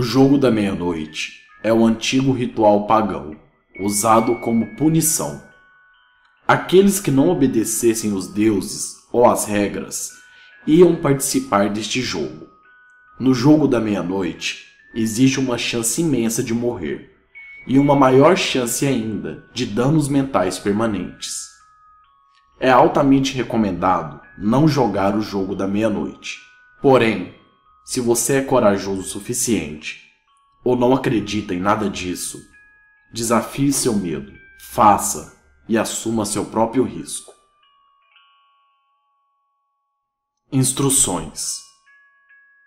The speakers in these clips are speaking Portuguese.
O jogo da meia-noite é um antigo ritual pagão, usado como punição. Aqueles que não obedecessem os deuses ou as regras iam participar deste jogo. No jogo da meia-noite, existe uma chance imensa de morrer, e uma maior chance ainda de danos mentais permanentes. É altamente recomendado não jogar o jogo da meia-noite. Porém, se você é corajoso o suficiente ou não acredita em nada disso, desafie seu medo, faça e assuma seu próprio risco. Instruções: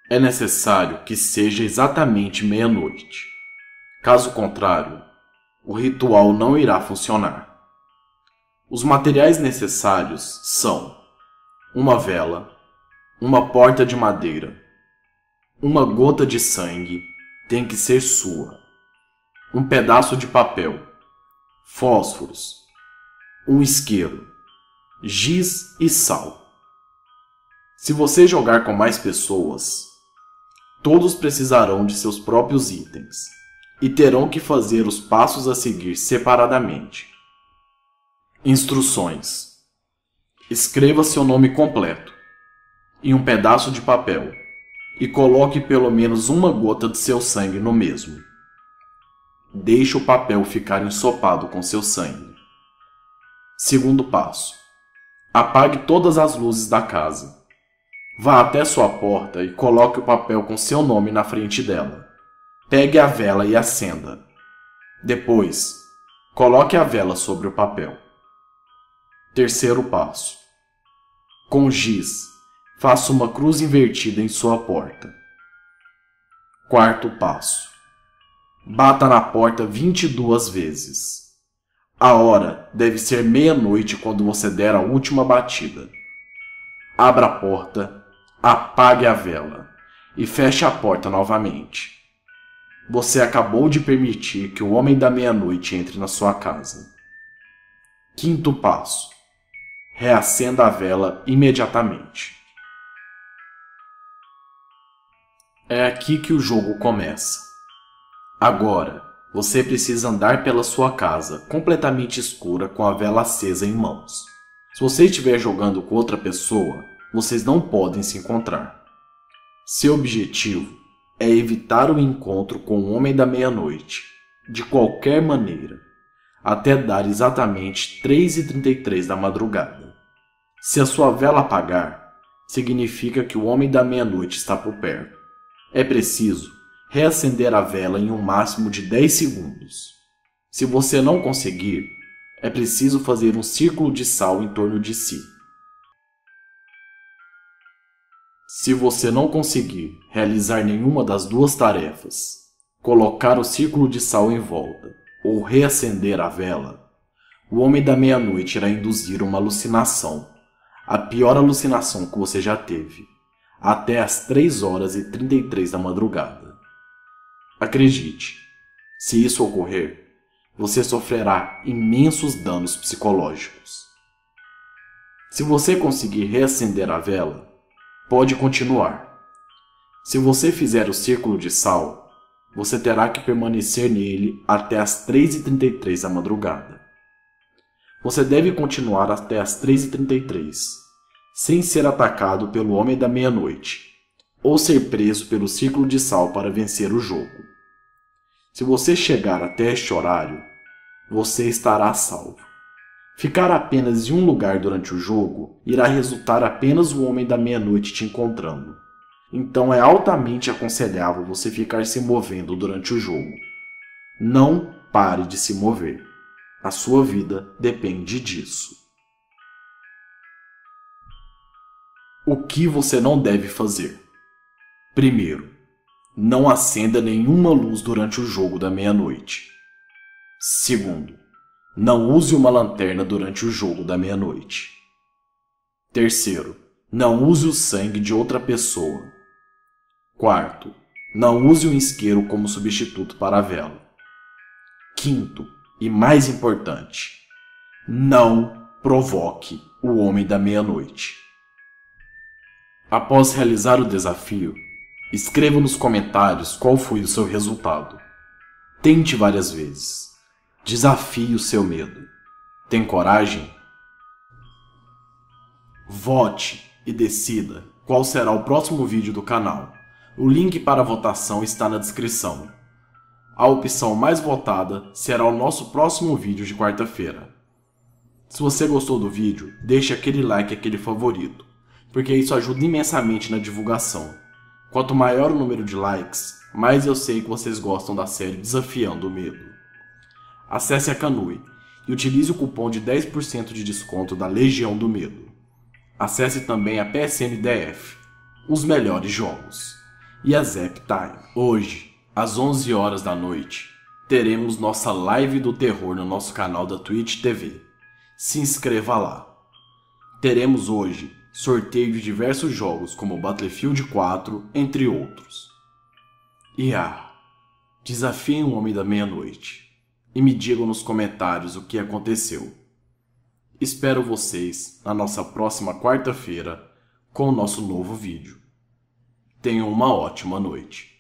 É necessário que seja exatamente meia-noite. Caso contrário, o ritual não irá funcionar. Os materiais necessários são uma vela, uma porta de madeira, uma gota de sangue tem que ser sua. Um pedaço de papel, fósforos, um isqueiro, giz e sal. Se você jogar com mais pessoas, todos precisarão de seus próprios itens e terão que fazer os passos a seguir separadamente. Instruções: Escreva seu nome completo em um pedaço de papel e coloque pelo menos uma gota de seu sangue no mesmo. Deixe o papel ficar ensopado com seu sangue. Segundo passo: apague todas as luzes da casa. Vá até sua porta e coloque o papel com seu nome na frente dela. Pegue a vela e acenda. Depois, coloque a vela sobre o papel. Terceiro passo: com giz, faça uma cruz invertida em sua porta. Quarto passo: bata na porta 22 vezes. A hora deve ser meia-noite quando você der a última batida. Abra a porta, apague a vela e feche a porta novamente. Você acabou de permitir que o homem da meia-noite entre na sua casa. Quinto passo: reacenda a vela imediatamente. É aqui que o jogo começa. Agora, você precisa andar pela sua casa completamente escura com a vela acesa em mãos. Se você estiver jogando com outra pessoa, vocês não podem se encontrar. Seu objetivo é evitar o encontro com o Homem da Meia-Noite, de qualquer maneira, até dar exatamente 3h33 da madrugada. Se a sua vela apagar, significa que o Homem da Meia-Noite está por perto. É preciso reacender a vela em um máximo de 10 segundos. Se você não conseguir, é preciso fazer um círculo de sal em torno de si. Se você não conseguir realizar nenhuma das duas tarefas, colocar o círculo de sal em volta ou reacender a vela, o homem da meia-noite irá induzir uma alucinação, a pior alucinação que você já teve até as 3 horas e 33 da madrugada. Acredite, se isso ocorrer, você sofrerá imensos danos psicológicos. Se você conseguir reacender a vela, pode continuar. Se você fizer o círculo de sal, você terá que permanecer nele até as 3h33 da madrugada. Você deve continuar até as 3h33 sem ser atacado pelo Homem da Meia-Noite, ou ser preso pelo Círculo de Sal para vencer o jogo. Se você chegar até este horário, você estará salvo. Ficar apenas em um lugar durante o jogo irá resultar apenas o Homem da Meia-Noite te encontrando. Então é altamente aconselhável você ficar se movendo durante o jogo. Não pare de se mover. A sua vida depende disso. O que você não deve fazer? Primeiro, não acenda nenhuma luz durante o jogo da meia-noite. Segundo, não use uma lanterna durante o jogo da meia-noite. Terceiro, não use o sangue de outra pessoa. Quarto, não use um isqueiro como substituto para a vela. Quinto, e mais importante, não provoque o homem da meia-noite. Após realizar o desafio, Escreva nos comentários qual foi o seu resultado. Tente várias vezes. Desafie o seu medo. Tem coragem? Vote e decida qual será o próximo vídeo do canal. O link para a votação está na descrição. A opção mais votada será o nosso próximo vídeo de quarta-feira. Se você gostou do vídeo, deixe aquele like e aquele favorito, porque isso ajuda imensamente na divulgação. Quanto maior o número de likes, mais eu sei que vocês gostam da série Desafiando o Medo. Acesse a Canui e utilize o cupom de 10% de desconto da Legião do Medo. Acesse também a PSNDF, os melhores jogos, e a Zap Time. Hoje, às 11 horas da noite, teremos nossa live do terror no nosso canal da Twitch TV. Se inscreva lá. Teremos hoje sorteio de diversos jogos como Battlefield 4, entre outros. E ah, desafiem o Homem da Meia-Noite e me digam nos comentários o que aconteceu. Espero vocês na nossa próxima quarta-feira com o nosso novo vídeo. Tenham uma ótima noite.